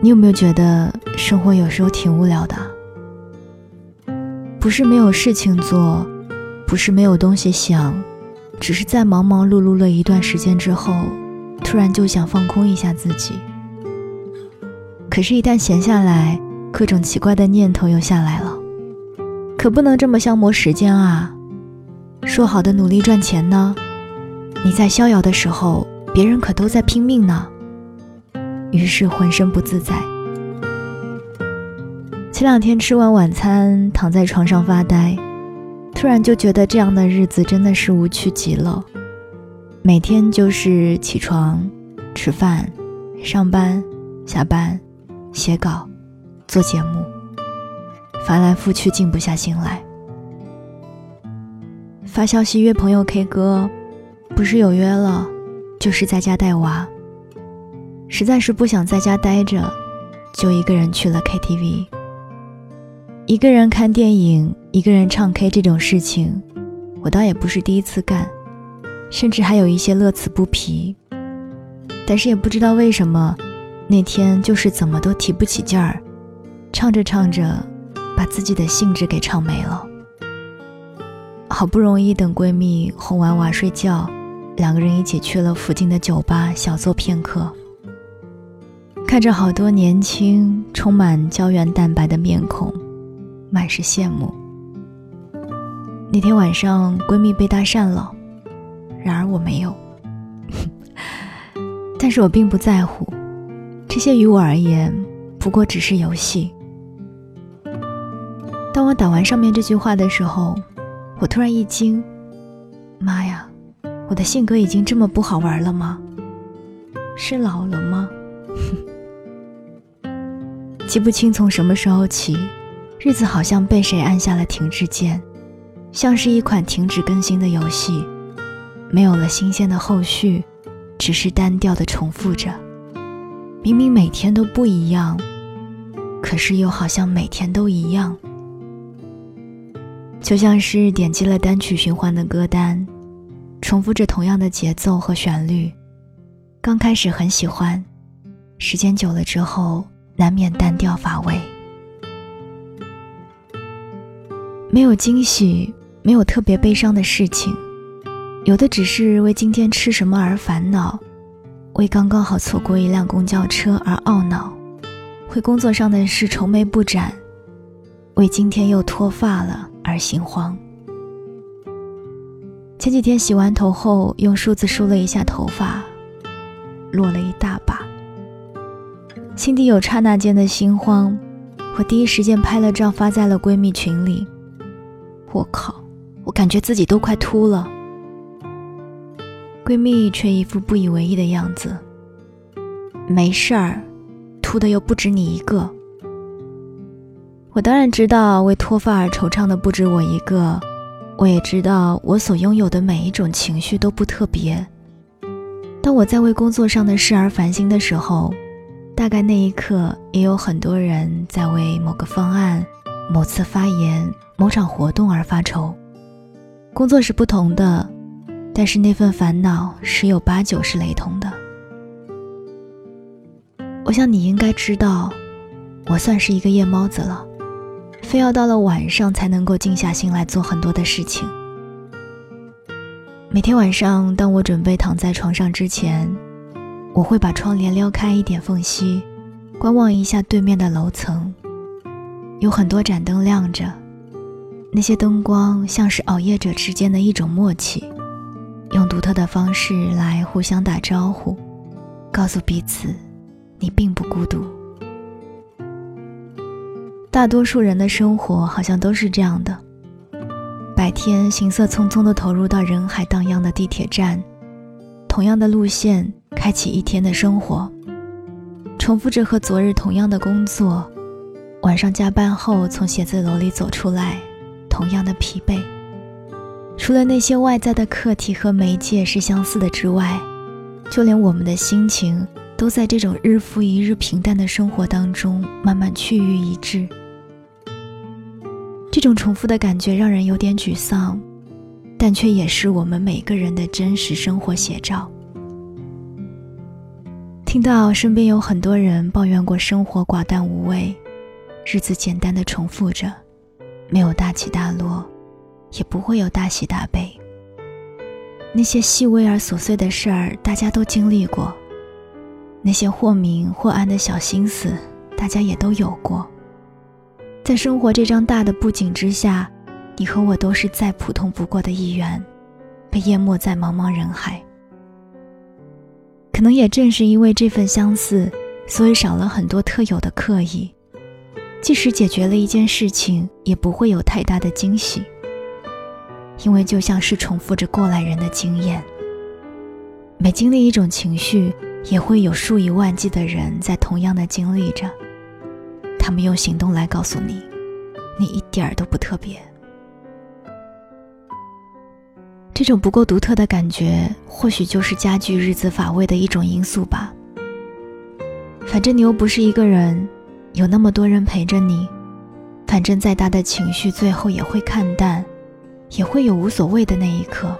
你有没有觉得生活有时候挺无聊的？不是没有事情做，不是没有东西想，只是在忙忙碌碌了一段时间之后，突然就想放空一下自己。可是，一旦闲下来，各种奇怪的念头又下来了。可不能这么消磨时间啊！说好的努力赚钱呢？你在逍遥的时候，别人可都在拼命呢。于是浑身不自在。前两天吃完晚餐，躺在床上发呆，突然就觉得这样的日子真的是无趣极了。每天就是起床、吃饭、上班、下班、写稿、做节目，翻来覆去静不下心来。发消息约朋友 K 歌，不是有约了，就是在家带娃。实在是不想在家待着，就一个人去了 KTV。一个人看电影，一个人唱 K 这种事情，我倒也不是第一次干，甚至还有一些乐此不疲。但是也不知道为什么，那天就是怎么都提不起劲儿，唱着唱着，把自己的兴致给唱没了。好不容易等闺蜜哄完娃睡觉，两个人一起去了附近的酒吧小坐片刻。看着好多年轻、充满胶原蛋白的面孔，满是羡慕。那天晚上，闺蜜被搭讪了，然而我没有。但是我并不在乎，这些于我而言，不过只是游戏。当我打完上面这句话的时候，我突然一惊：妈呀，我的性格已经这么不好玩了吗？是老了吗？记不清从什么时候起，日子好像被谁按下了停滞键，像是一款停止更新的游戏，没有了新鲜的后续，只是单调的重复着。明明每天都不一样，可是又好像每天都一样。就像是点击了单曲循环的歌单，重复着同样的节奏和旋律。刚开始很喜欢，时间久了之后。难免单调乏味，没有惊喜，没有特别悲伤的事情，有的只是为今天吃什么而烦恼，为刚刚好错过一辆公交车而懊恼，为工作上的事愁眉不展，为今天又脱发了而心慌。前几天洗完头后，用梳子梳了一下头发，落了一大把。心底有刹那间的心慌，我第一时间拍了照发在了闺蜜群里。我靠，我感觉自己都快秃了。闺蜜却一副不以为意的样子。没事儿，秃的又不止你一个。我当然知道为脱发而惆怅的不止我一个，我也知道我所拥有的每一种情绪都不特别。当我在为工作上的事而烦心的时候。大概那一刻，也有很多人在为某个方案、某次发言、某场活动而发愁。工作是不同的，但是那份烦恼十有八九是雷同的。我想你应该知道，我算是一个夜猫子了，非要到了晚上才能够静下心来做很多的事情。每天晚上，当我准备躺在床上之前。我会把窗帘撩开一点缝隙，观望一下对面的楼层，有很多盏灯亮着，那些灯光像是熬夜者之间的一种默契，用独特的方式来互相打招呼，告诉彼此你并不孤独。大多数人的生活好像都是这样的：白天行色匆匆地投入到人海荡漾的地铁站，同样的路线。开启一天的生活，重复着和昨日同样的工作，晚上加班后从写字楼里走出来，同样的疲惫。除了那些外在的客体和媒介是相似的之外，就连我们的心情都在这种日复一日平淡的生活当中慢慢趋于一致。这种重复的感觉让人有点沮丧，但却也是我们每个人的真实生活写照。听到身边有很多人抱怨过生活寡淡无味，日子简单的重复着，没有大起大落，也不会有大喜大悲。那些细微而琐碎的事儿，大家都经历过；那些或明或暗的小心思，大家也都有过。在生活这张大的布景之下，你和我都是再普通不过的一员，被淹没在茫茫人海。可能也正是因为这份相似，所以少了很多特有的刻意。即使解决了一件事情，也不会有太大的惊喜。因为就像是重复着过来人的经验，每经历一种情绪，也会有数以万计的人在同样的经历着。他们用行动来告诉你，你一点儿都不特别。这种不够独特的感觉，或许就是加剧日子乏味的一种因素吧。反正你又不是一个人，有那么多人陪着你。反正再大的情绪，最后也会看淡，也会有无所谓的那一刻。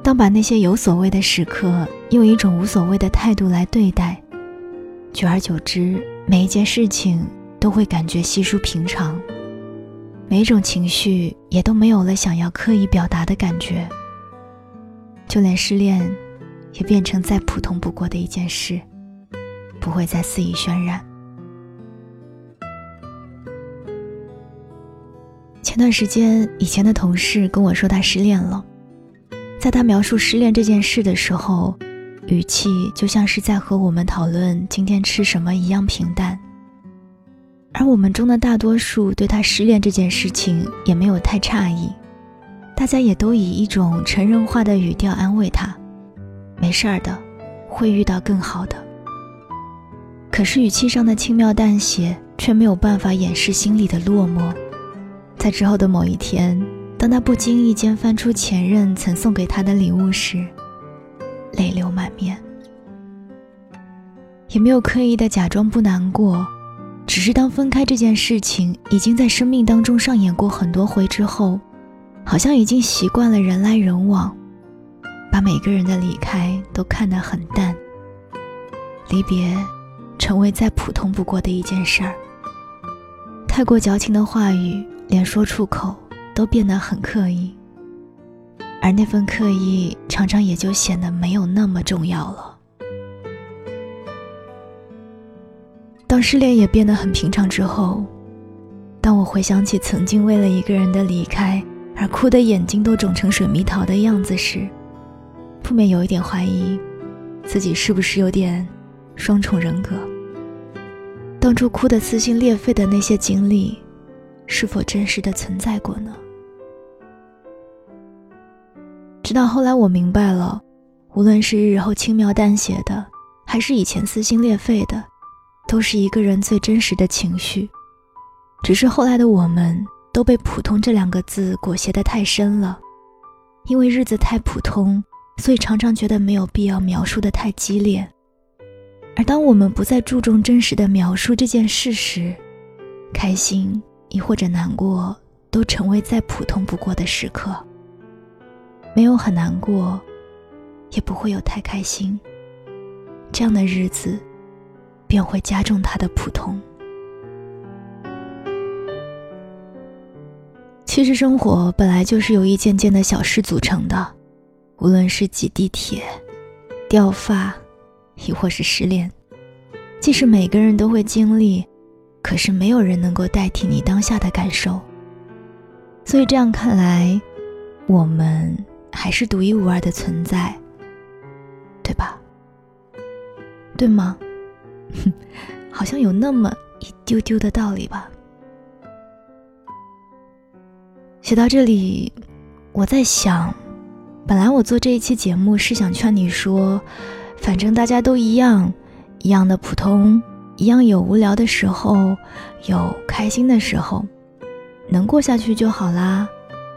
当把那些有所谓的时刻，用一种无所谓的态度来对待，久而久之，每一件事情都会感觉稀疏平常。每种情绪也都没有了想要刻意表达的感觉，就连失恋，也变成再普通不过的一件事，不会再肆意渲染。前段时间，以前的同事跟我说他失恋了，在他描述失恋这件事的时候，语气就像是在和我们讨论今天吃什么一样平淡。而我们中的大多数对他失恋这件事情也没有太诧异，大家也都以一种成人化的语调安慰他：“没事儿的，会遇到更好的。”可是语气上的轻描淡写却没有办法掩饰心里的落寞。在之后的某一天，当他不经意间翻出前任曾送给他的礼物时，泪流满面，也没有刻意的假装不难过。只是当分开这件事情已经在生命当中上演过很多回之后，好像已经习惯了人来人往，把每个人的离开都看得很淡。离别，成为再普通不过的一件事儿。太过矫情的话语，连说出口都变得很刻意，而那份刻意，常常也就显得没有那么重要了。当失恋也变得很平常之后，当我回想起曾经为了一个人的离开而哭得眼睛都肿成水蜜桃的样子时，不免有一点怀疑，自己是不是有点双重人格。当初哭得撕心裂肺的那些经历，是否真实的存在过呢？直到后来我明白了，无论是日后轻描淡写的，还是以前撕心裂肺的。都是一个人最真实的情绪，只是后来的我们都被“普通”这两个字裹挟得太深了，因为日子太普通，所以常常觉得没有必要描述的太激烈。而当我们不再注重真实的描述这件事时，开心亦或者难过，都成为再普通不过的时刻。没有很难过，也不会有太开心，这样的日子。便会加重它的普通。其实生活本来就是由一件件的小事组成的，无论是挤地铁、掉发，亦或是失恋，即使每个人都会经历，可是没有人能够代替你当下的感受。所以这样看来，我们还是独一无二的存在，对吧？对吗？哼 好像有那么一丢丢的道理吧。写到这里，我在想，本来我做这一期节目是想劝你说，反正大家都一样，一样的普通，一样有无聊的时候，有开心的时候，能过下去就好啦，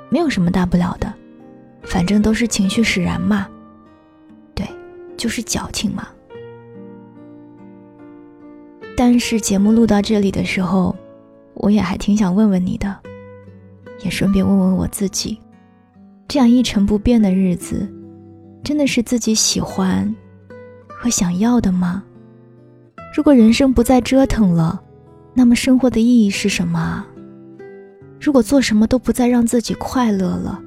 没有什么大不了的，反正都是情绪使然嘛。对，就是矫情嘛。但是节目录到这里的时候，我也还挺想问问你的，也顺便问问我自己：这样一成不变的日子，真的是自己喜欢和想要的吗？如果人生不再折腾了，那么生活的意义是什么？如果做什么都不再让自己快乐了，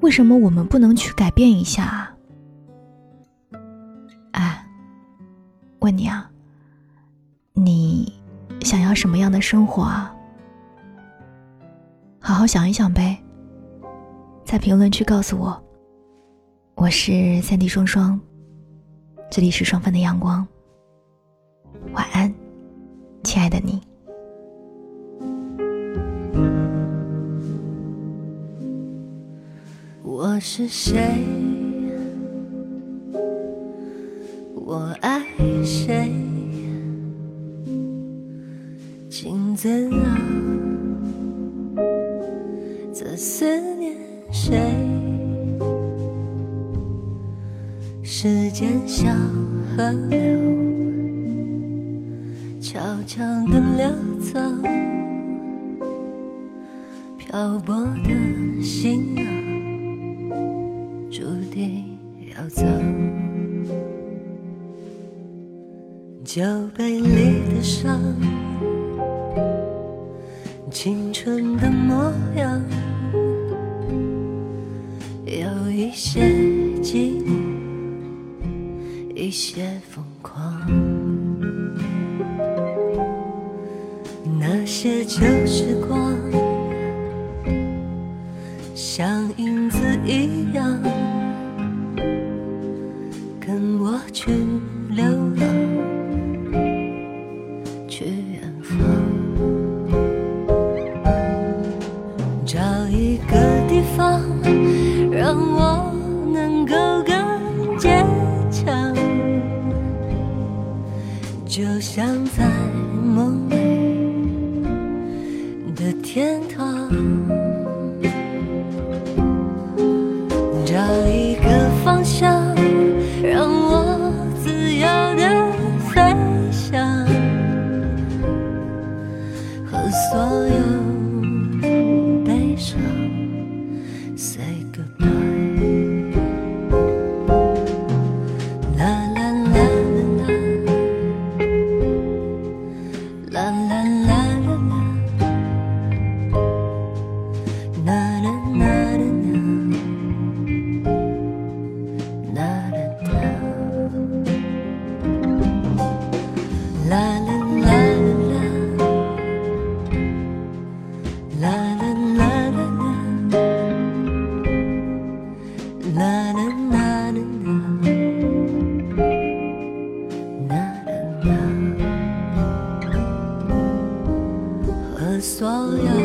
为什么我们不能去改变一下啊？哎，问你啊，你想要什么样的生活啊？好好想一想呗，在评论区告诉我。我是三 D 双双，这里是双份的阳光。晚安，亲爱的你。我是谁？我爱谁？今怎啊？在思念谁？时间像河流。悄悄地流走，漂泊的心啊，注定要走。酒杯里的伤，青春的模样，有一些寂寞，一些疯狂。那些旧时光，像影子一样，方向，所有。